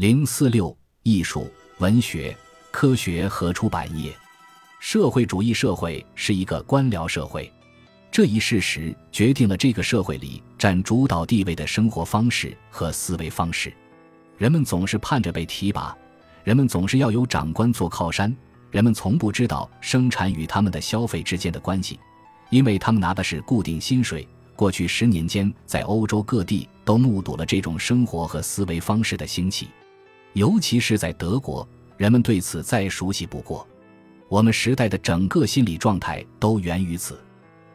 零四六艺术、文学、科学和出版业，社会主义社会是一个官僚社会，这一事实决定了这个社会里占主导地位的生活方式和思维方式。人们总是盼着被提拔，人们总是要有长官做靠山，人们从不知道生产与他们的消费之间的关系，因为他们拿的是固定薪水。过去十年间，在欧洲各地都目睹了这种生活和思维方式的兴起。尤其是在德国，人们对此再熟悉不过。我们时代的整个心理状态都源于此。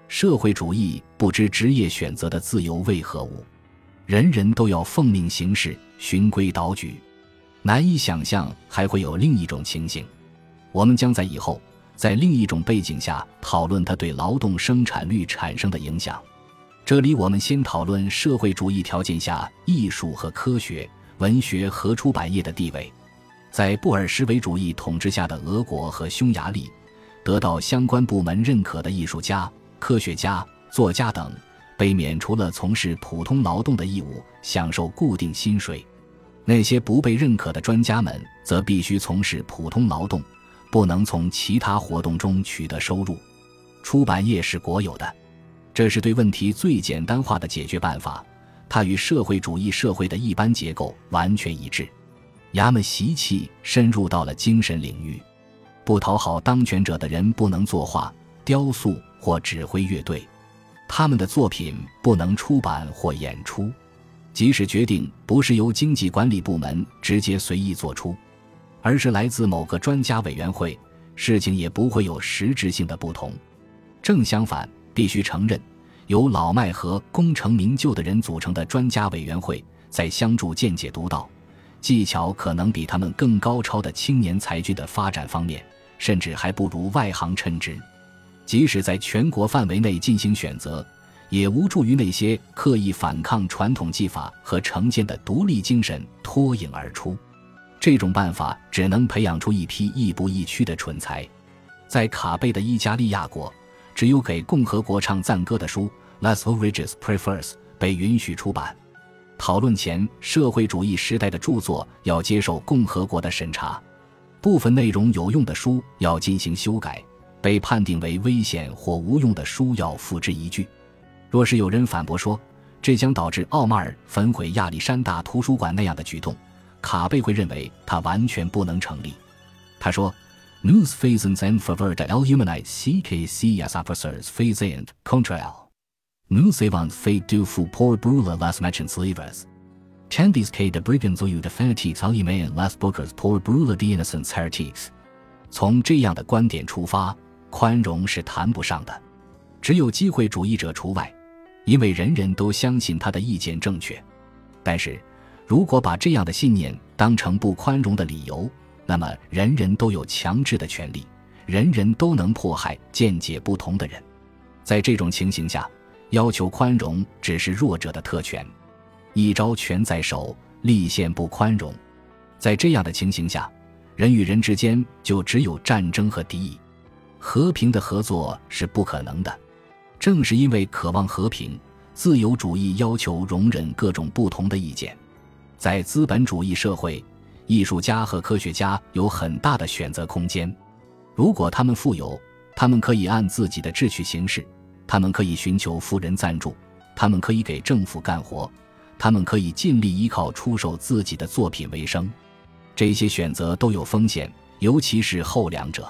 社会主义不知职业选择的自由为何物，人人都要奉命行事、循规蹈矩。难以想象还会有另一种情形。我们将在以后，在另一种背景下讨论它对劳动生产率产生的影响。这里，我们先讨论社会主义条件下艺术和科学。文学和出版业的地位，在布尔什维主义统治下的俄国和匈牙利，得到相关部门认可的艺术家、科学家、作家等，被免除了从事普通劳动的义务，享受固定薪水；那些不被认可的专家们，则必须从事普通劳动，不能从其他活动中取得收入。出版业是国有的，这是对问题最简单化的解决办法。它与社会主义社会的一般结构完全一致，衙门习气深入到了精神领域。不讨好当权者的人不能作画、雕塑或指挥乐队，他们的作品不能出版或演出。即使决定不是由经济管理部门直接随意做出，而是来自某个专家委员会，事情也不会有实质性的不同。正相反，必须承认。由老迈和功成名就的人组成的专家委员会，在相助见解独到、技巧可能比他们更高超的青年才俊的发展方面，甚至还不如外行称职。即使在全国范围内进行选择，也无助于那些刻意反抗传统技法和成见的独立精神脱颖而出。这种办法只能培养出一批亦步亦趋的蠢材。在卡贝的伊加利亚国。只有给共和国唱赞歌的书，Las Oranges Prefers 被允许出版。讨论前，社会主义时代的著作要接受共和国的审查，部分内容有用的书要进行修改，被判定为危险或无用的书要付之一炬。若是有人反驳说这将导致奥马尔焚毁亚历山大图书馆那样的举动，卡贝会认为他完全不能成立。他说。News fazens en favor de l'humanité CKCS officers fazent contre elle. Nous avons fait du Fu pour brûler las machines livres. Tandis que de brigands ou de fanatiques allument las boucles pour brûler d'innocents heretiques. 从这样的观点出发，宽容是谈不上的，只有机会主义者除外，因为人人都相信他的意见正确。但是，如果把这样的信念当成不宽容的理由，那么，人人都有强制的权利，人人都能迫害见解不同的人。在这种情形下，要求宽容只是弱者的特权。一招权在手，立宪不宽容。在这样的情形下，人与人之间就只有战争和敌意，和平的合作是不可能的。正是因为渴望和平，自由主义要求容忍各种不同的意见。在资本主义社会。艺术家和科学家有很大的选择空间。如果他们富有，他们可以按自己的志趣行事；他们可以寻求富人赞助；他们可以给政府干活；他们可以尽力依靠出售自己的作品为生。这些选择都有风险，尤其是后两者。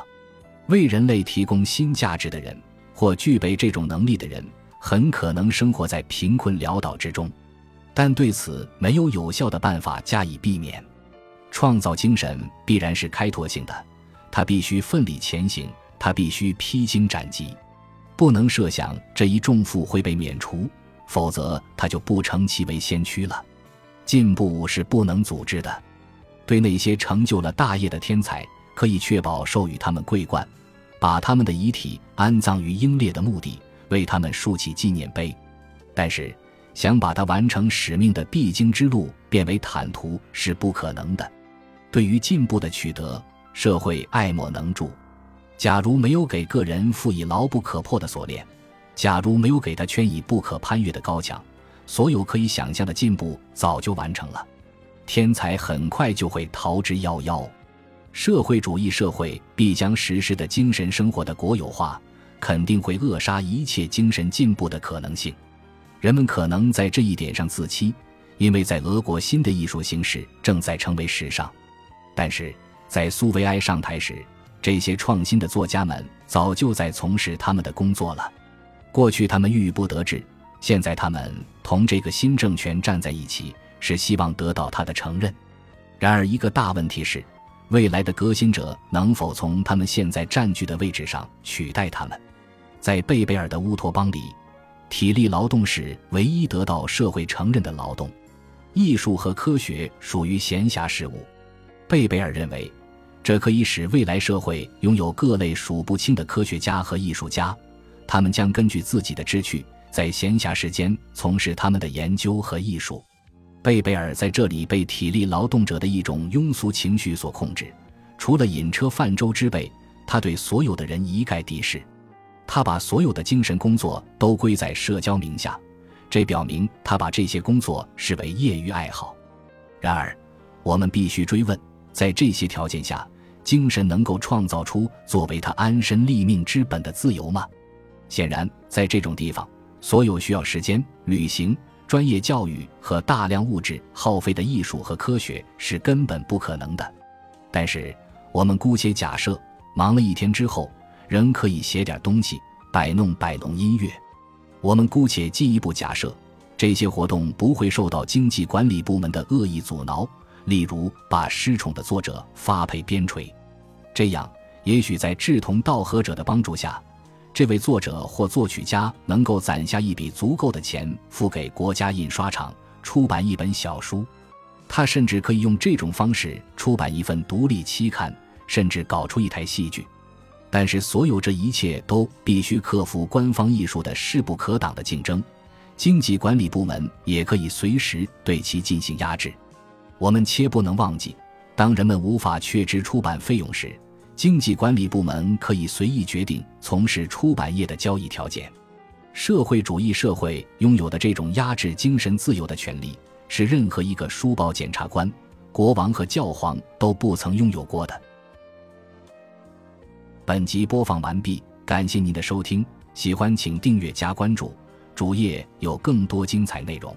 为人类提供新价值的人，或具备这种能力的人，很可能生活在贫困潦倒之中，但对此没有有效的办法加以避免。创造精神必然是开拓性的，他必须奋力前行，他必须披荆斩棘，不能设想这一重负会被免除，否则他就不成其为先驱了。进步是不能组织的。对那些成就了大业的天才，可以确保授予他们桂冠，把他们的遗体安葬于英烈的墓地，为他们竖起纪念碑。但是，想把他完成使命的必经之路变为坦途是不可能的。对于进步的取得，社会爱莫能助。假如没有给个人赋以牢不可破的锁链，假如没有给他圈以不可攀越的高墙，所有可以想象的进步早就完成了。天才很快就会逃之夭夭。社会主义社会必将实施的精神生活的国有化，肯定会扼杀一切精神进步的可能性。人们可能在这一点上自欺，因为在俄国新的艺术形式正在成为时尚。但是在苏维埃上台时，这些创新的作家们早就在从事他们的工作了。过去他们郁郁不得志，现在他们同这个新政权站在一起，是希望得到他的承认。然而，一个大问题是，未来的革新者能否从他们现在占据的位置上取代他们？在贝贝尔的乌托邦里，体力劳动是唯一得到社会承认的劳动，艺术和科学属于闲暇事物。贝贝尔认为。这可以使未来社会拥有各类数不清的科学家和艺术家，他们将根据自己的志趣，在闲暇时间从事他们的研究和艺术。贝贝尔在这里被体力劳动者的一种庸俗情绪所控制，除了饮车泛舟之辈，他对所有的人一概敌视。他把所有的精神工作都归在社交名下，这表明他把这些工作视为业余爱好。然而，我们必须追问，在这些条件下。精神能够创造出作为他安身立命之本的自由吗？显然，在这种地方，所有需要时间、旅行、专业教育和大量物质耗费的艺术和科学是根本不可能的。但是，我们姑且假设，忙了一天之后，仍可以写点东西，摆弄摆弄音乐。我们姑且进一步假设，这些活动不会受到经济管理部门的恶意阻挠。例如，把失宠的作者发配边陲，这样也许在志同道合者的帮助下，这位作者或作曲家能够攒下一笔足够的钱，付给国家印刷厂出版一本小书。他甚至可以用这种方式出版一份独立期刊，甚至搞出一台戏剧。但是，所有这一切都必须克服官方艺术的势不可挡的竞争，经济管理部门也可以随时对其进行压制。我们切不能忘记，当人们无法确知出版费用时，经济管理部门可以随意决定从事出版业的交易条件。社会主义社会拥有的这种压制精神自由的权利，是任何一个书报检察官、国王和教皇都不曾拥有过的。本集播放完毕，感谢您的收听，喜欢请订阅加关注，主页有更多精彩内容。